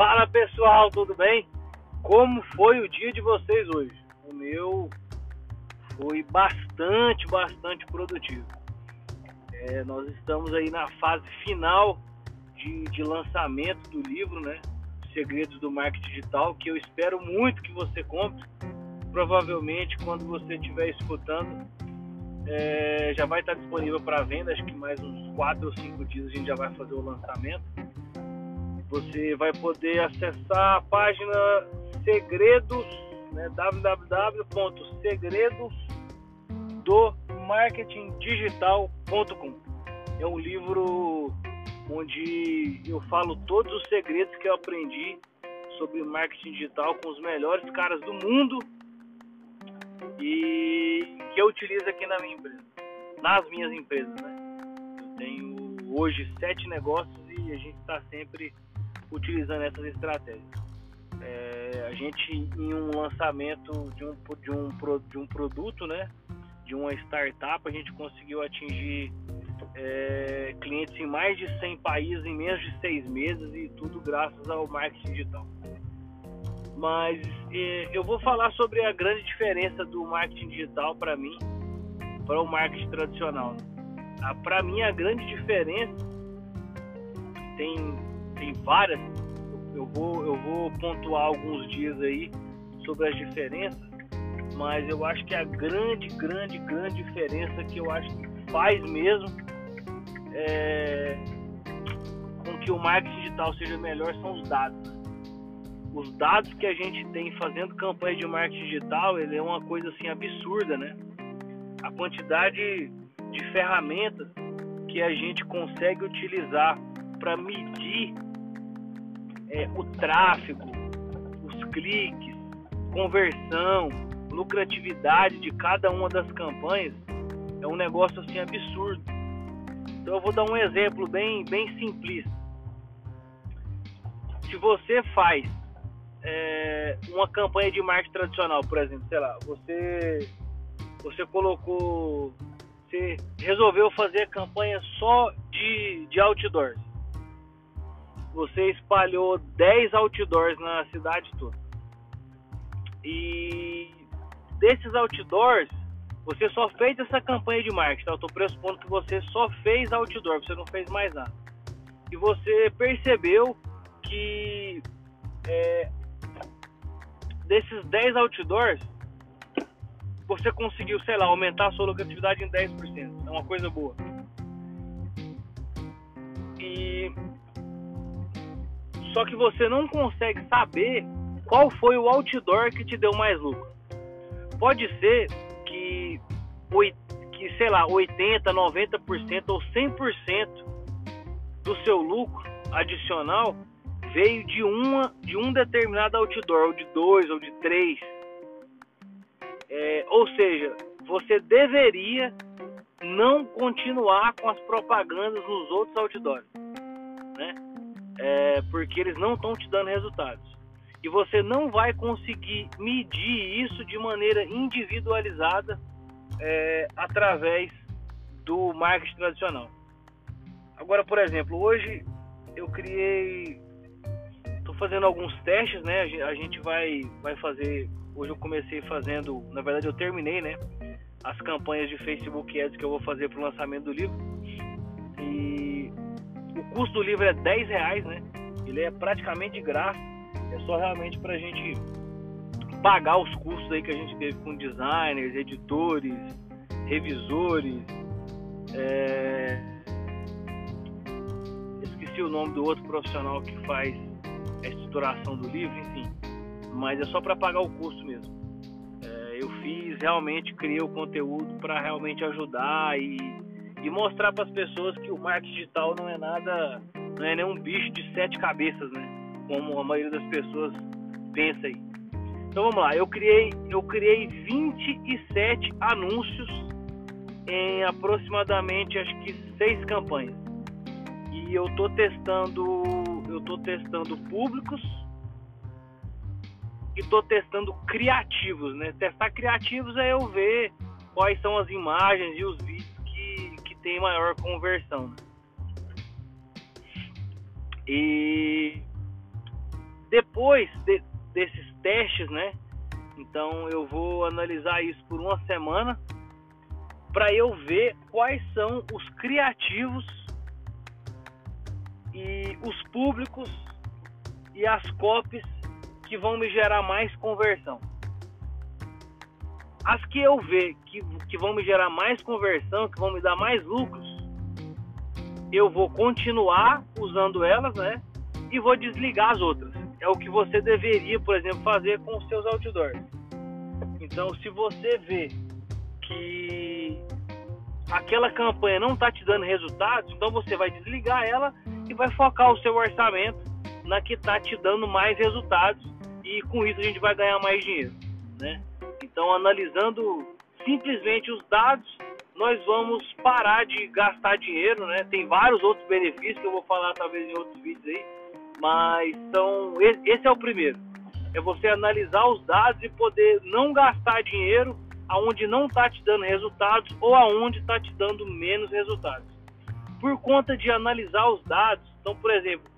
Fala pessoal, tudo bem? Como foi o dia de vocês hoje? O meu foi bastante, bastante produtivo. É, nós estamos aí na fase final de, de lançamento do livro, né? Segredos do Marketing Digital, que eu espero muito que você compre. Provavelmente quando você estiver escutando, é, já vai estar disponível para venda. Acho que mais uns 4 ou 5 dias a gente já vai fazer o lançamento. Você vai poder acessar a página Segredos, né, www.segredosdomarketingdigital.com. É um livro onde eu falo todos os segredos que eu aprendi sobre marketing digital com os melhores caras do mundo e que eu utilizo aqui na minha empresa, nas minhas empresas, né? Eu tenho hoje sete negócios e a gente está sempre utilizando essas estratégias. É, a gente em um lançamento de um, de, um, de um produto, né? De uma startup, a gente conseguiu atingir é, clientes em mais de 100 países em menos de seis meses e tudo graças ao marketing digital. Mas é, eu vou falar sobre a grande diferença do marketing digital para mim para o marketing tradicional. Para mim a grande diferença tem tem várias. Eu vou eu vou pontuar alguns dias aí sobre as diferenças, mas eu acho que a grande grande grande diferença que eu acho que faz mesmo é, com que o marketing digital seja melhor são os dados. Os dados que a gente tem fazendo campanha de marketing digital, ele é uma coisa assim absurda, né? A quantidade de ferramentas que a gente consegue utilizar para medir é, o tráfego, os cliques, conversão, lucratividade de cada uma das campanhas é um negócio assim absurdo. Então eu vou dar um exemplo bem, bem simplista. Se você faz é, uma campanha de marketing tradicional, por exemplo, sei lá, você, você colocou, você resolveu fazer campanha só de, de outdoors. Você espalhou 10 outdoors na cidade toda. E desses outdoors, você só fez essa campanha de marketing, tá? Eu estou pressupondo que você só fez outdoor, você não fez mais nada. E você percebeu que é, desses 10 outdoors, você conseguiu, sei lá, aumentar a sua lucratividade em 10%. É uma coisa boa. E só que você não consegue saber qual foi o outdoor que te deu mais lucro. Pode ser que, que sei lá, 80, 90% ou 100% do seu lucro adicional veio de uma de um determinado outdoor, ou de dois, ou de três. É, ou seja, você deveria não continuar com as propagandas nos outros outdoors, né? É, porque eles não estão te dando resultados e você não vai conseguir medir isso de maneira individualizada é, através do marketing tradicional. Agora, por exemplo, hoje eu criei, estou fazendo alguns testes, né? A gente vai, vai fazer. Hoje eu comecei fazendo, na verdade eu terminei, né? As campanhas de Facebook Ads que eu vou fazer para o lançamento do livro. E custo do livro é 10 reais, né? Ele é praticamente de graça é só realmente para a gente pagar os custos aí que a gente teve com designers, editores, revisores. É... Esqueci o nome do outro profissional que faz a estruturação do livro, enfim. Mas é só para pagar o custo mesmo. É, eu fiz realmente, criei o conteúdo para realmente ajudar e, e mostrar para as pessoas que o marketing digital não é nada, não é nenhum bicho de sete cabeças, né? como a maioria das pessoas pensa aí. Então vamos lá, eu criei, eu criei 27 anúncios em aproximadamente acho que seis campanhas. E eu tô testando, eu tô testando públicos e tô testando criativos, né? Testar criativos é eu ver quais são as imagens e os vídeos tem maior conversão. Né? E depois de, desses testes, né? Então eu vou analisar isso por uma semana para eu ver quais são os criativos e os públicos e as copies que vão me gerar mais conversão. As que eu ver que, que vão me gerar mais conversão, que vão me dar mais lucros, eu vou continuar usando elas, né? E vou desligar as outras. É o que você deveria, por exemplo, fazer com os seus outdoors. Então, se você vê que aquela campanha não está te dando resultados, então você vai desligar ela e vai focar o seu orçamento na que está te dando mais resultados e com isso a gente vai ganhar mais dinheiro, né? Então, analisando simplesmente os dados, nós vamos parar de gastar dinheiro, né? Tem vários outros benefícios que eu vou falar talvez em outros vídeos aí, mas então esse é o primeiro. É você analisar os dados e poder não gastar dinheiro aonde não está te dando resultados ou aonde está te dando menos resultados. Por conta de analisar os dados, então, por exemplo,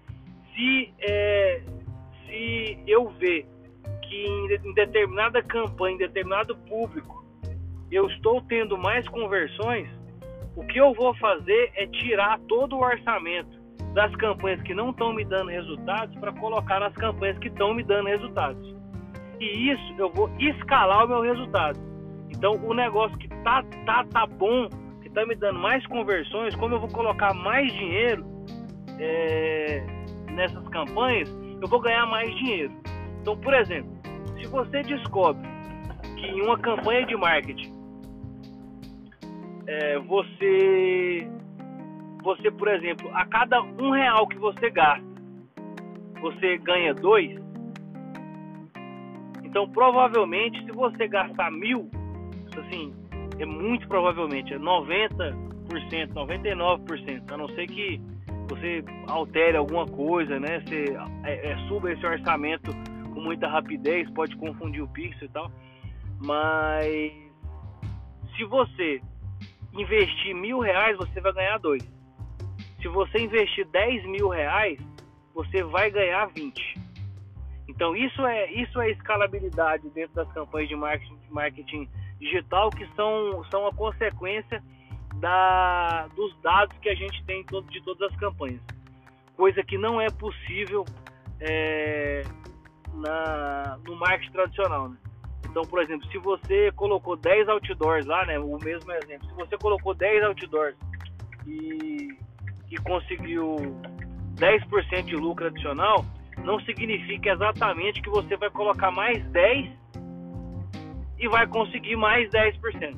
se, é, se eu ver que em, determinada campanha, em determinado público, eu estou tendo mais conversões, o que eu vou fazer é tirar todo o orçamento das campanhas que não estão me dando resultados para colocar nas campanhas que estão me dando resultados. E isso eu vou escalar o meu resultado. Então o negócio que tá tá tá bom, que tá me dando mais conversões, como eu vou colocar mais dinheiro é, nessas campanhas, eu vou ganhar mais dinheiro. Então, por exemplo, se você descobre que em uma campanha de marketing é, você você, por exemplo, a cada um real que você gasta, você ganha dois. Então, provavelmente, se você gastar mil, assim, é muito provavelmente, é 90%, 99%, a não ser que você altere alguma coisa, né? Você é, é, suba esse orçamento muita rapidez, pode confundir o pixel e tal. Mas se você investir mil reais, você vai ganhar dois. Se você investir 10 mil reais, você vai ganhar 20. Então isso é isso é escalabilidade dentro das campanhas de marketing, marketing digital que são, são a consequência da, dos dados que a gente tem de todas as campanhas. Coisa que não é possível é, na, no marketing tradicional. Né? Então, por exemplo, se você colocou 10 outdoors lá, né, o mesmo exemplo, se você colocou 10 outdoors e e conseguiu 10% de lucro adicional, não significa exatamente que você vai colocar mais 10 e vai conseguir mais 10%.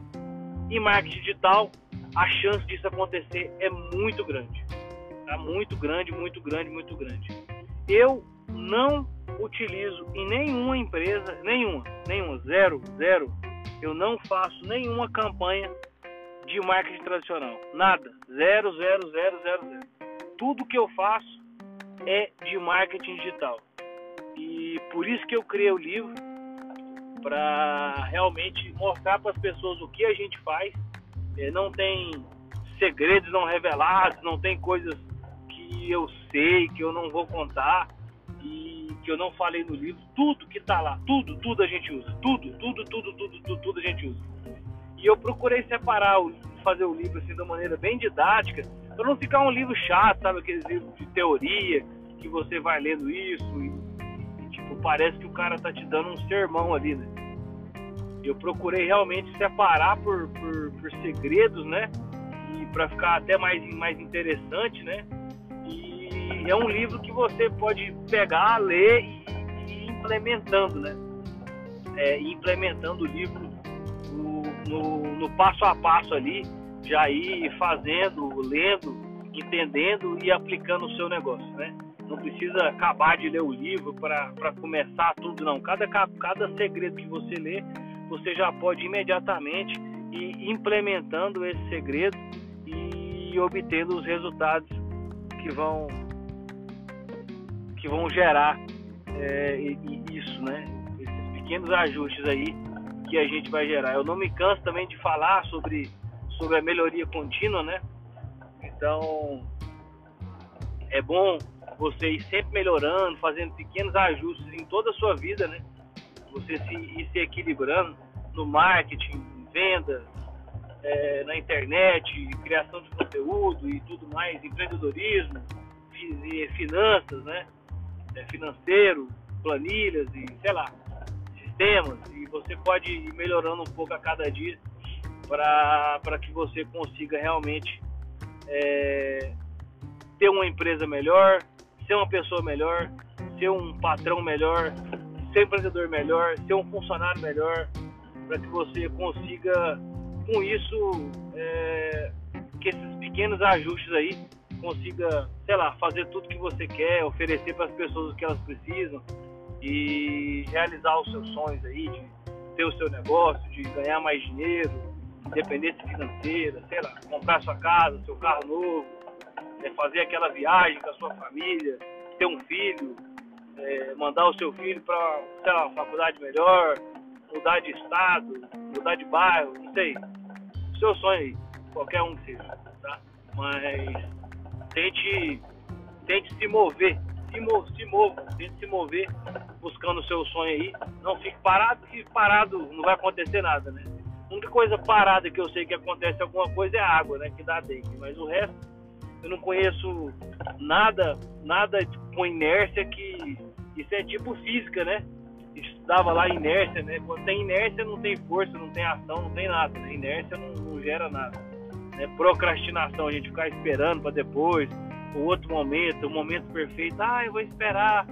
Em marketing digital, a chance disso acontecer é muito grande. Tá muito grande, muito grande, muito grande. Eu não utilizo em nenhuma empresa, nenhuma, nenhuma, zero, zero. Eu não faço nenhuma campanha de marketing tradicional. Nada. Zero, zero, zero, zero, zero. Tudo que eu faço é de marketing digital. E por isso que eu criei o livro para realmente mostrar para as pessoas o que a gente faz. É, não tem segredos não revelados, não tem coisas que eu sei, que eu não vou contar e que eu não falei no livro. Tudo que está lá, tudo, tudo a gente usa. Tudo, tudo, tudo, tudo, tudo, tudo a gente usa. E eu procurei separar, fazer o livro assim de uma maneira bem didática, para não ficar um livro chato, sabe? Aqueles livros de teoria, que você vai lendo isso e, e, tipo, parece que o cara tá te dando um sermão ali, né? Eu procurei realmente separar por, por, por segredos, né? E para ficar até mais, mais interessante, né? E é um livro que você pode pegar, ler e, e ir implementando, né? É, implementando o livro no, no passo a passo ali, já ir fazendo, lendo, entendendo e aplicando o seu negócio, né? Não precisa acabar de ler o livro para começar tudo, não. Cada, cada segredo que você lê, você já pode imediatamente ir implementando esse segredo e obtendo os resultados que vão que vão gerar é, isso, né? Esses pequenos ajustes aí que a gente vai gerar. Eu não me canso também de falar sobre, sobre a melhoria contínua, né? Então, é bom você ir sempre melhorando, fazendo pequenos ajustes em toda a sua vida, né? Você se, ir se equilibrando no marketing, venda, é, na internet, criação de conteúdo e tudo mais, empreendedorismo, finanças, né? É, financeiro, planilhas e sei lá, sistemas. E você pode ir melhorando um pouco a cada dia para que você consiga realmente é, ter uma empresa melhor, ser uma pessoa melhor, ser um patrão melhor, ser um empreendedor melhor, ser um funcionário melhor, para que você consiga, com isso, é, que esses pequenos ajustes aí consiga, sei lá, fazer tudo que você quer, oferecer para as pessoas o que elas precisam e realizar os seus sonhos aí de ter o seu negócio, de ganhar mais dinheiro, independência financeira, sei lá, comprar sua casa, seu carro novo, é, fazer aquela viagem com a sua família, ter um filho, é, mandar o seu filho para, sei lá, uma faculdade melhor, mudar de estado, mudar de bairro, não sei. Seu sonho aí, qualquer um que seja, tá? Mas tente, tente se mover, se, mo se mova, tente se mover buscando o seu sonho aí. Não fique parado, que parado não vai acontecer nada, né? A única coisa parada que eu sei que acontece alguma coisa é a água, né? Que dá dengue. Mas o resto, eu não conheço nada, nada com inércia que. Isso é tipo física, né? Estudava lá inércia, né? Quando tem inércia não tem força, não tem ação, não tem nada. Né? Inércia não, não gera nada. Né? Procrastinação, a gente ficar esperando para depois, o outro momento, o momento perfeito. Ah, eu vou esperar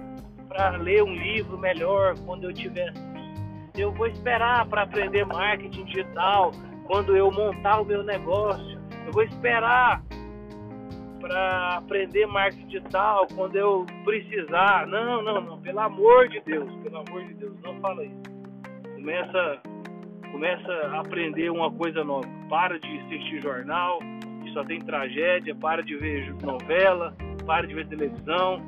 para ler um livro melhor quando eu tiver eu vou esperar para aprender marketing digital quando eu montar o meu negócio. Eu vou esperar para aprender marketing digital quando eu precisar. Não, não, não. Pelo amor de Deus, pelo amor de Deus, não fala isso. Começa, começa a aprender uma coisa nova. Para de assistir jornal, que só tem tragédia. Para de ver novela. Para de ver televisão.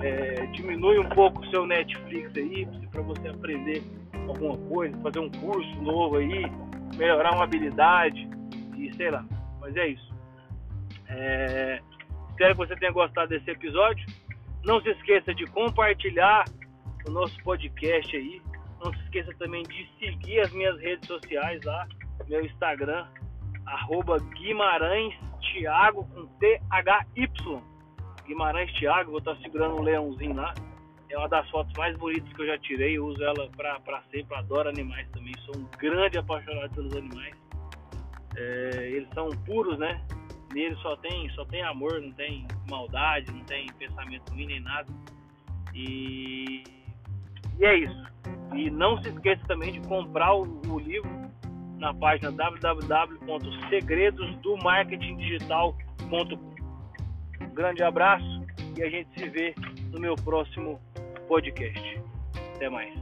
É, diminui um pouco o seu Netflix aí para você aprender alguma coisa, fazer um curso novo aí, melhorar uma habilidade e sei lá. Mas é isso. É... Espero que você tenha gostado desse episódio. Não se esqueça de compartilhar o nosso podcast aí. Não se esqueça também de seguir as minhas redes sociais lá, meu Instagram, arroba Guimarães Thiago com T-H-Y. Guimarães Thiago, vou estar segurando um leãozinho lá. É uma das fotos mais bonitas que eu já tirei. Eu uso ela pra, pra sempre. Adoro animais também. Sou um grande apaixonado pelos animais. É, eles são puros, né? Neles só tem, só tem amor, não tem maldade, não tem pensamento ruim nem nada. E, e é isso. E não se esqueça também de comprar o, o livro na página www.segredosdomarketingdigital.com. Um grande abraço e a gente se vê no meu próximo podcast. Até mais.